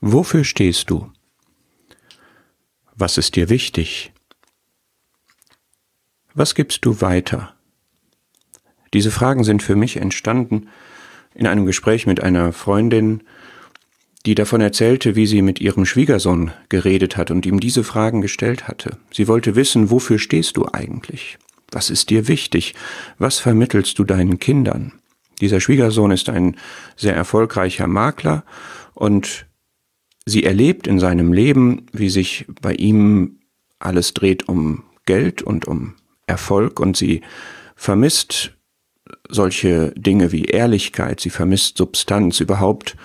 Wofür stehst du? Was ist dir wichtig? Was gibst du weiter? Diese Fragen sind für mich entstanden in einem Gespräch mit einer Freundin, die davon erzählte, wie sie mit ihrem Schwiegersohn geredet hat und ihm diese Fragen gestellt hatte. Sie wollte wissen, wofür stehst du eigentlich? Was ist dir wichtig? Was vermittelst du deinen Kindern? Dieser Schwiegersohn ist ein sehr erfolgreicher Makler und sie erlebt in seinem Leben, wie sich bei ihm alles dreht um Geld und um Erfolg und sie vermisst solche Dinge wie Ehrlichkeit, sie vermisst Substanz, überhaupt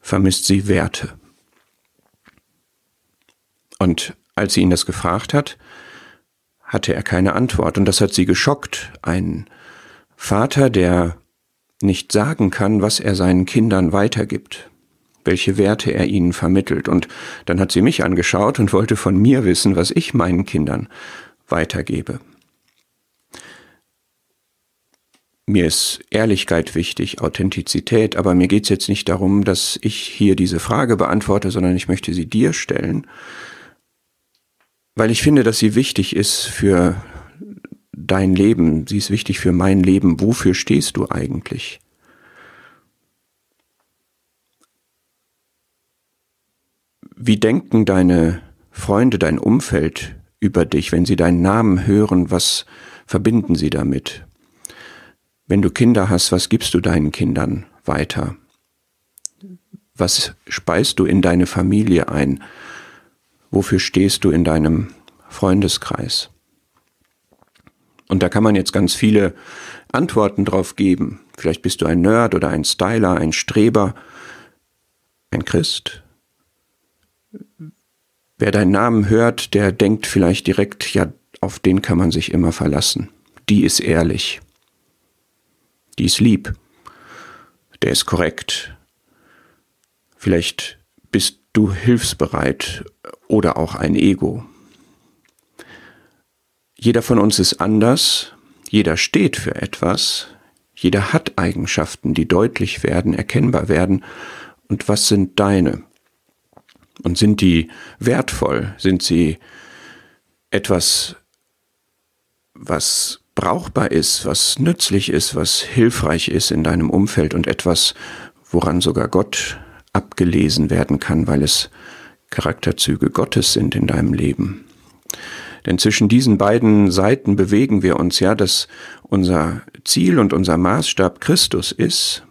vermisst sie Werte. Und als sie ihn das gefragt hat, hatte er keine Antwort und das hat sie geschockt. Ein Vater, der nicht sagen kann, was er seinen Kindern weitergibt, welche Werte er ihnen vermittelt. Und dann hat sie mich angeschaut und wollte von mir wissen, was ich meinen Kindern weitergebe. Mir ist Ehrlichkeit wichtig, Authentizität, aber mir geht es jetzt nicht darum, dass ich hier diese Frage beantworte, sondern ich möchte sie dir stellen, weil ich finde, dass sie wichtig ist für dein Leben, sie ist wichtig für mein Leben. Wofür stehst du eigentlich? Wie denken deine Freunde, dein Umfeld über dich, wenn sie deinen Namen hören? Was verbinden sie damit? Wenn du Kinder hast, was gibst du deinen Kindern weiter? Was speist du in deine Familie ein? Wofür stehst du in deinem Freundeskreis? Und da kann man jetzt ganz viele Antworten drauf geben. Vielleicht bist du ein Nerd oder ein Styler, ein Streber, ein Christ. Wer deinen Namen hört, der denkt vielleicht direkt, ja, auf den kann man sich immer verlassen. Die ist ehrlich die ist lieb, der ist korrekt. Vielleicht bist du hilfsbereit oder auch ein Ego. Jeder von uns ist anders, jeder steht für etwas, jeder hat Eigenschaften, die deutlich werden, erkennbar werden. Und was sind deine? Und sind die wertvoll? Sind sie etwas, was brauchbar ist, was nützlich ist, was hilfreich ist in deinem Umfeld und etwas, woran sogar Gott abgelesen werden kann, weil es Charakterzüge Gottes sind in deinem Leben. Denn zwischen diesen beiden Seiten bewegen wir uns ja, dass unser Ziel und unser Maßstab Christus ist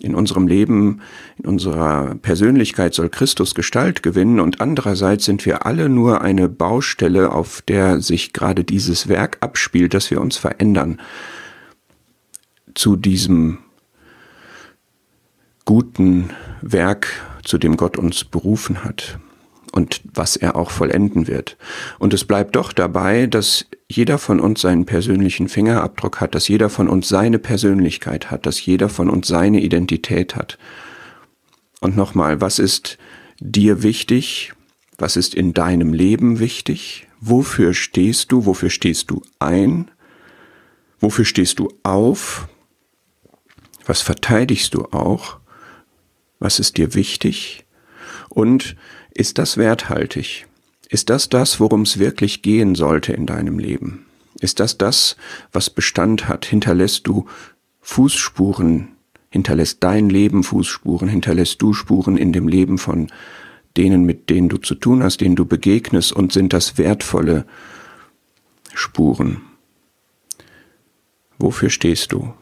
in unserem Leben, in unserer Persönlichkeit soll Christus Gestalt gewinnen und andererseits sind wir alle nur eine Baustelle, auf der sich gerade dieses Werk abspielt, dass wir uns verändern. Zu diesem guten Werk, zu dem Gott uns berufen hat und was er auch vollenden wird. Und es bleibt doch dabei, dass jeder von uns seinen persönlichen Fingerabdruck hat, dass jeder von uns seine Persönlichkeit hat, dass jeder von uns seine Identität hat. Und nochmal, was ist dir wichtig? Was ist in deinem Leben wichtig? Wofür stehst du? Wofür stehst du ein? Wofür stehst du auf? Was verteidigst du auch? Was ist dir wichtig? Und ist das werthaltig? Ist das das, worum es wirklich gehen sollte in deinem Leben? Ist das das, was Bestand hat? Hinterlässt du Fußspuren, hinterlässt dein Leben Fußspuren, hinterlässt du Spuren in dem Leben von denen, mit denen du zu tun hast, denen du begegnest und sind das wertvolle Spuren? Wofür stehst du?